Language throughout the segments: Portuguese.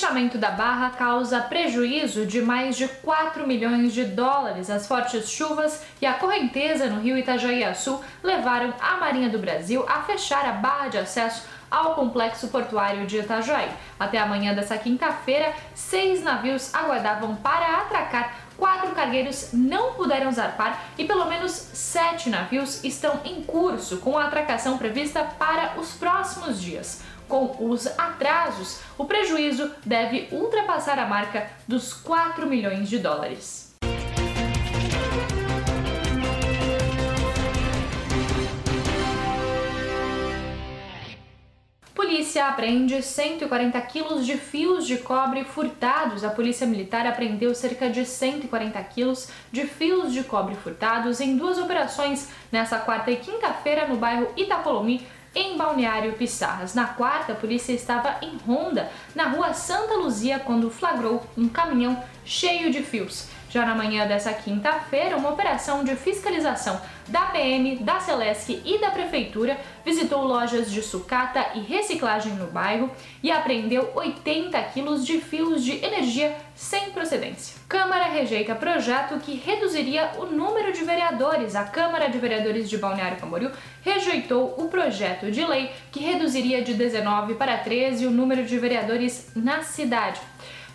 fechamento da barra causa prejuízo de mais de 4 milhões de dólares. As fortes chuvas e a correnteza no rio Itajaí-Açu levaram a Marinha do Brasil a fechar a barra de acesso ao complexo portuário de Itajaí. Até amanhã dessa quinta-feira, seis navios aguardavam para atracar cargueiros não puderam zarpar e pelo menos sete navios estão em curso com a atracação prevista para os próximos dias. Com os atrasos, o prejuízo deve ultrapassar a marca dos 4 milhões de dólares. Polícia apreende 140 quilos de fios de cobre furtados. A Polícia Militar apreendeu cerca de 140 quilos de fios de cobre furtados em duas operações nessa quarta e quinta-feira no bairro Itapolomi, em Balneário Pissarras. Na quarta, a polícia estava em ronda na rua Santa Luzia quando flagrou um caminhão cheio de fios. Já na manhã dessa quinta-feira, uma operação de fiscalização da PM, da Celesc e da Prefeitura visitou lojas de sucata e reciclagem no bairro e apreendeu 80 quilos de fios de energia sem procedência. Câmara rejeita projeto que reduziria o número de vereadores. A Câmara de Vereadores de Balneário Camboriú rejeitou o projeto de lei que reduziria de 19 para 13 o número de vereadores na cidade.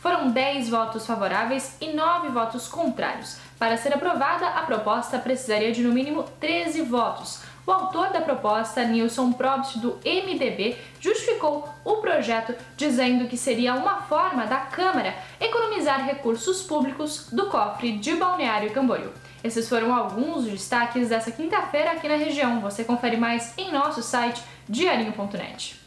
Foram 10 votos favoráveis e 9 votos contrários. Para ser aprovada, a proposta precisaria de no mínimo 13 votos. O autor da proposta, Nilson Probst, do MDB, justificou o projeto dizendo que seria uma forma da Câmara economizar recursos públicos do cofre de Balneário Camboriú. Esses foram alguns destaques dessa quinta-feira aqui na região. Você confere mais em nosso site diarinho.net.